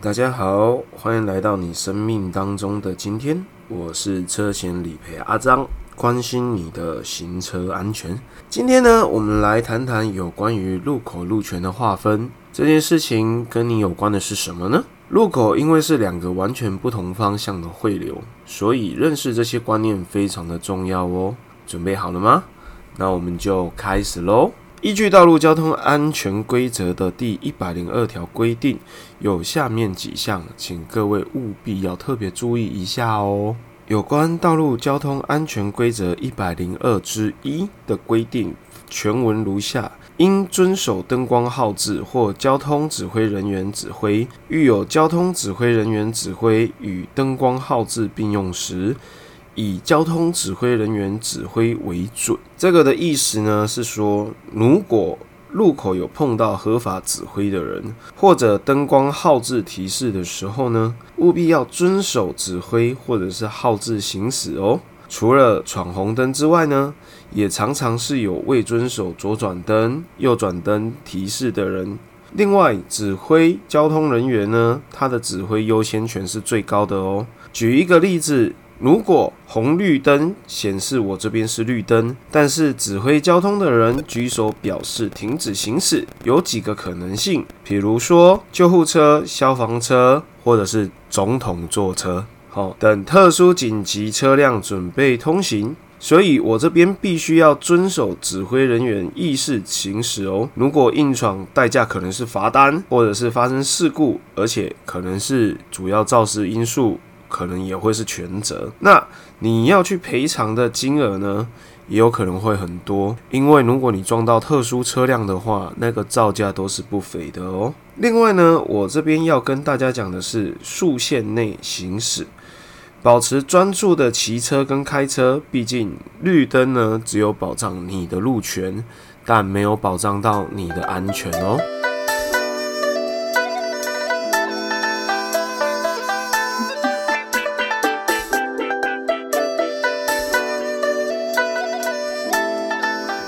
大家好，欢迎来到你生命当中的今天。我是车险理赔阿张，关心你的行车安全。今天呢，我们来谈谈有关于路口路权的划分这件事情，跟你有关的是什么呢？路口因为是两个完全不同方向的汇流，所以认识这些观念非常的重要哦。准备好了吗？那我们就开始喽。依据《道路交通安全规则》的第一百零二条规定，有下面几项，请各位务必要特别注意一下哦。有关《道路交通安全规则》一百零二之一的规定，全文如下：应遵守灯光号志或交通指挥人员指挥，遇有交通指挥人员指挥与灯光号志并用时，以交通指挥人员指挥为准。这个的意思呢，是说，如果路口有碰到合法指挥的人，或者灯光号志提示的时候呢，务必要遵守指挥或者是号志行驶哦。除了闯红灯之外呢，也常常是有未遵守左转灯、右转灯提示的人。另外，指挥交通人员呢，他的指挥优先权是最高的哦。举一个例子。如果红绿灯显示我这边是绿灯，但是指挥交通的人举手表示停止行驶，有几个可能性，比如说救护车、消防车，或者是总统座车，好等特殊紧急车辆准备通行，所以我这边必须要遵守指挥人员意识行驶哦。如果硬闯，代价可能是罚单，或者是发生事故，而且可能是主要肇事因素。可能也会是全责，那你要去赔偿的金额呢，也有可能会很多，因为如果你撞到特殊车辆的话，那个造价都是不菲的哦。另外呢，我这边要跟大家讲的是，速线内行驶，保持专注的骑车跟开车，毕竟绿灯呢，只有保障你的路权，但没有保障到你的安全哦。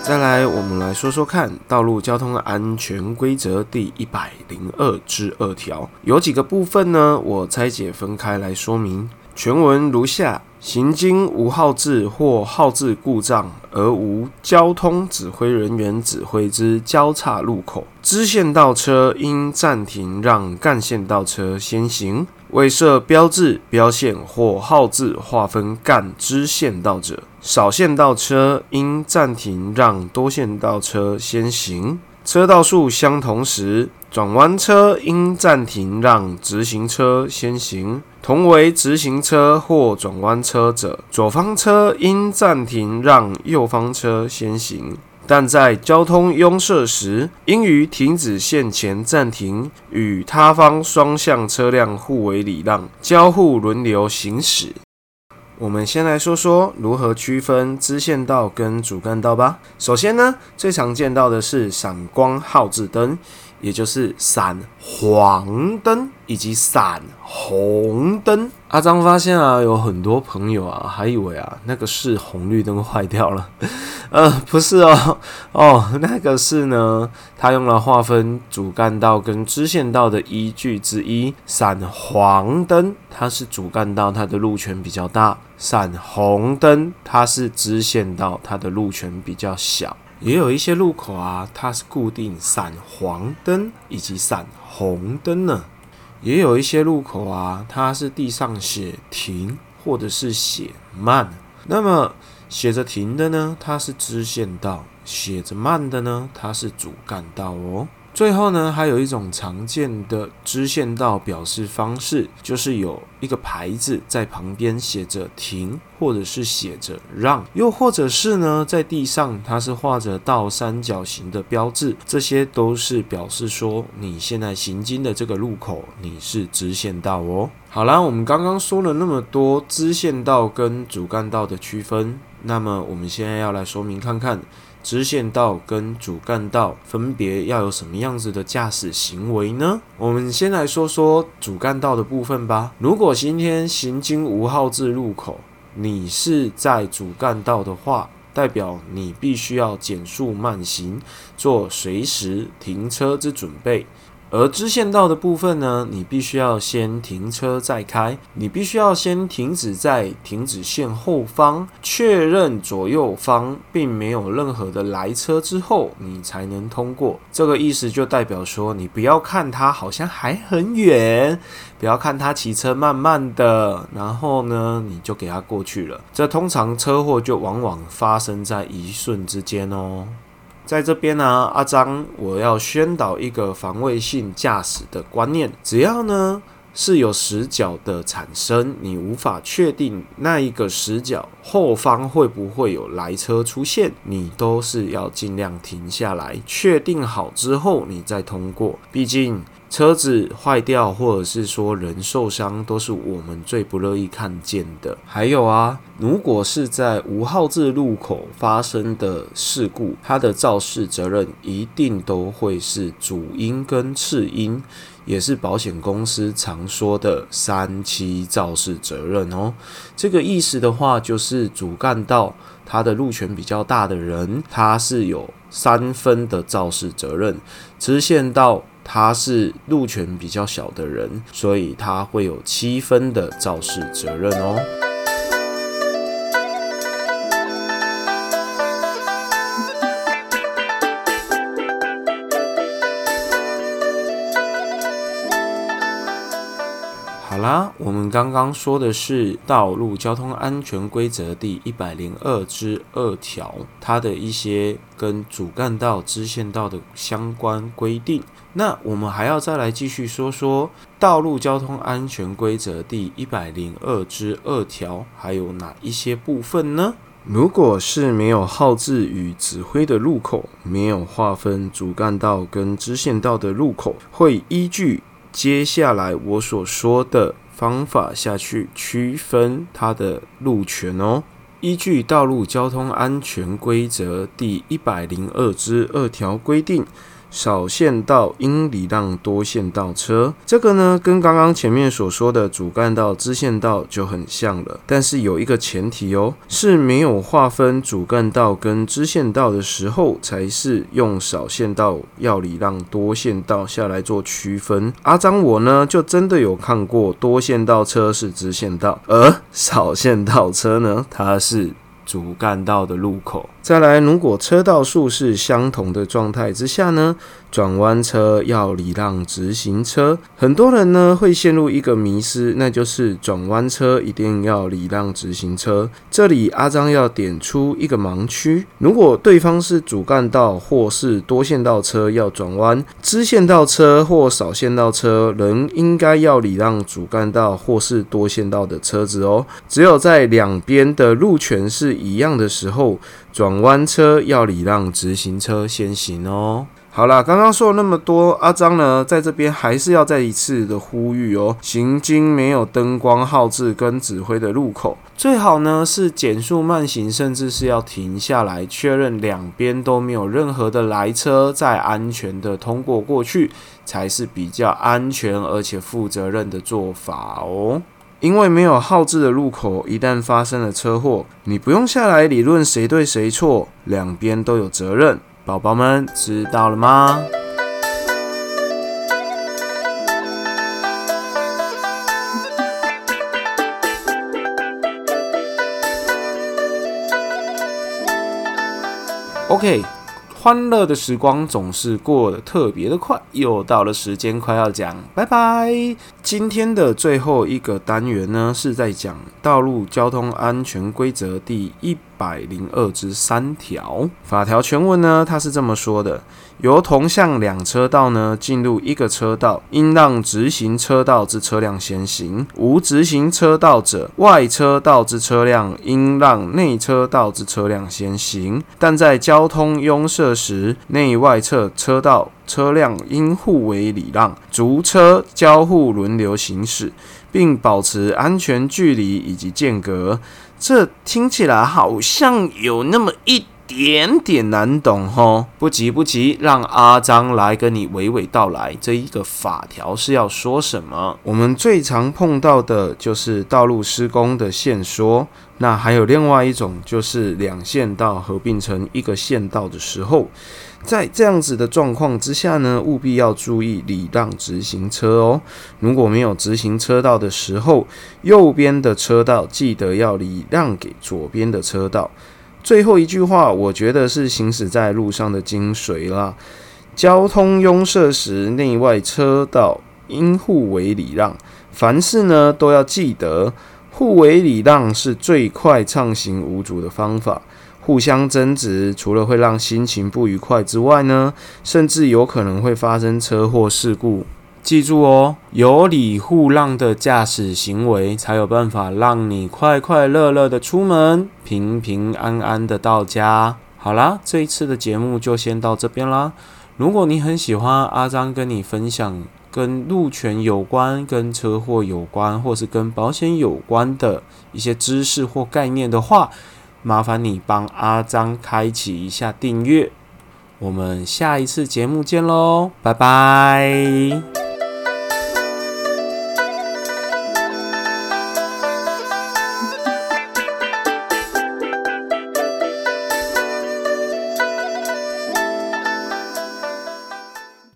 再来，我们来说说看《道路交通安全规则》第一百零二之二条，有几个部分呢？我拆解分开来说明。全文如下：行经无号志或号志故障而无交通指挥人员指挥之交叉路口，支线道车应暂停让干线道车先行。未设标志、标线或号志划分干支线道者，少线道车应暂停让多线道车先行。车道数相同时，转弯车应暂停让直行车先行。同为直行车或转弯车者，左方车应暂停让右方车先行。但在交通拥塞时，应于停止线前暂停，与他方双向车辆互为礼让，交互轮流行驶。我们先来说说如何区分支线道跟主干道吧。首先呢，最常见到的是闪光号志灯。也就是闪黄灯以及闪红灯。阿张发现啊，有很多朋友啊，还以为啊那个是红绿灯坏掉了。呃，不是哦，哦，那个是呢，他用了划分主干道跟支线道的依据之一。闪黄灯它是主干道，它的路权比较大；闪红灯它是支线道，它的路权比较小。也有一些路口啊，它是固定闪黄灯以及闪红灯呢。也有一些路口啊，它是地上写停或者是写慢。那么写着停的呢，它是支线道；写着慢的呢，它是主干道哦。最后呢，还有一种常见的支线道表示方式，就是有一个牌子在旁边写着停，或者是写着让，又或者是呢，在地上它是画着倒三角形的标志，这些都是表示说你现在行经的这个路口你是支线道哦。好啦，我们刚刚说了那么多支线道跟主干道的区分，那么我们现在要来说明看看。支线道跟主干道分别要有什么样子的驾驶行为呢？我们先来说说主干道的部分吧。如果今天行经无号字路口，你是在主干道的话，代表你必须要减速慢行，做随时停车之准备。而支线道的部分呢，你必须要先停车再开，你必须要先停止在停止线后方，确认左右方并没有任何的来车之后，你才能通过。这个意思就代表说，你不要看它好像还很远，不要看它骑车慢慢的，然后呢，你就给它过去了。这通常车祸就往往发生在一瞬之间哦。在这边呢，阿张，我要宣导一个防卫性驾驶的观念。只要呢是有死角的产生，你无法确定那一个死角后方会不会有来车出现，你都是要尽量停下来，确定好之后你再通过。毕竟。车子坏掉，或者是说人受伤，都是我们最不乐意看见的。还有啊，如果是在无号字路口发生的事故，它的肇事责任一定都会是主因跟次因，也是保险公司常说的三七肇事责任哦。这个意思的话，就是主干道它的路权比较大的人，他是有三分的肇事责任，支线道。他是路权比较小的人，所以他会有七分的肇事责任哦。啦，我们刚刚说的是《道路交通安全规则》第一百零二之二条，它的一些跟主干道、支线道的相关规定。那我们还要再来继续说说《道路交通安全规则》第一百零二之二条，还有哪一些部分呢？如果是没有号志与指挥的路口，没有划分主干道跟支线道的路口，会依据接下来我所说的方法下去区分它的路权哦。依据《道路交通安全规则》第一百零二之二条规定。少线道应礼让多线道车，这个呢跟刚刚前面所说的主干道、支线道就很像了。但是有一个前提哦，是没有划分主干道跟支线道的时候，才是用少线道要礼让多线道下来做区分。阿张我呢就真的有看过多线道车是支线道，而少线道车呢它是。主干道的路口，再来，如果车道数是相同的状态之下呢？转弯车要礼让直行车，很多人呢会陷入一个迷失，那就是转弯车一定要礼让直行车。这里阿张要点出一个盲区：如果对方是主干道或是多线道车要转弯，支线道车或少线道车仍应该要礼让主干道或是多线道的车子哦。只有在两边的路权是一样的时候，转弯车要礼让直行车先行哦。好啦，刚刚说了那么多，阿张呢，在这边还是要再一次的呼吁哦。行经没有灯光号志跟指挥的路口，最好呢是减速慢行，甚至是要停下来确认两边都没有任何的来车，再安全的通过过去，才是比较安全而且负责任的做法哦。因为没有号志的路口，一旦发生了车祸，你不用下来理论谁对谁错，两边都有责任。宝宝们知道了吗？OK。欢乐的时光总是过得特别的快，又到了时间快要讲拜拜。今天的最后一个单元呢，是在讲道路交通安全规则第一百零二之三条法条全文呢，它是这么说的。由同向两车道呢进入一个车道，应让直行车道之车辆先行；无直行车道者，外车道之车辆应让内车道之车辆先行。但在交通拥塞时，内外侧车道车辆应互为礼让，逐车交互轮流行驶，并保持安全距离以及间隔。这听起来好像有那么一。点点难懂吼。不急不急，让阿张来跟你娓娓道来，这一个法条是要说什么？我们最常碰到的就是道路施工的线说，那还有另外一种就是两线道合并成一个线道的时候。在这样子的状况之下呢，务必要注意礼让直行车哦。如果没有直行车道的时候，右边的车道记得要礼让给左边的车道。最后一句话，我觉得是行驶在路上的精髓啦。交通拥塞时，内外车道应互为礼让。凡事呢，都要记得互为礼让是最快畅行无阻的方法。互相争执，除了会让心情不愉快之外呢，甚至有可能会发生车祸事故。记住哦，有礼互让的驾驶行为，才有办法让你快快乐乐的出门，平平安安的到家。好啦，这一次的节目就先到这边啦。如果你很喜欢阿张跟你分享跟路权有关、跟车祸有关，或是跟保险有关的一些知识或概念的话，麻烦你帮阿张开启一下订阅，我们下一次节目见喽，拜拜。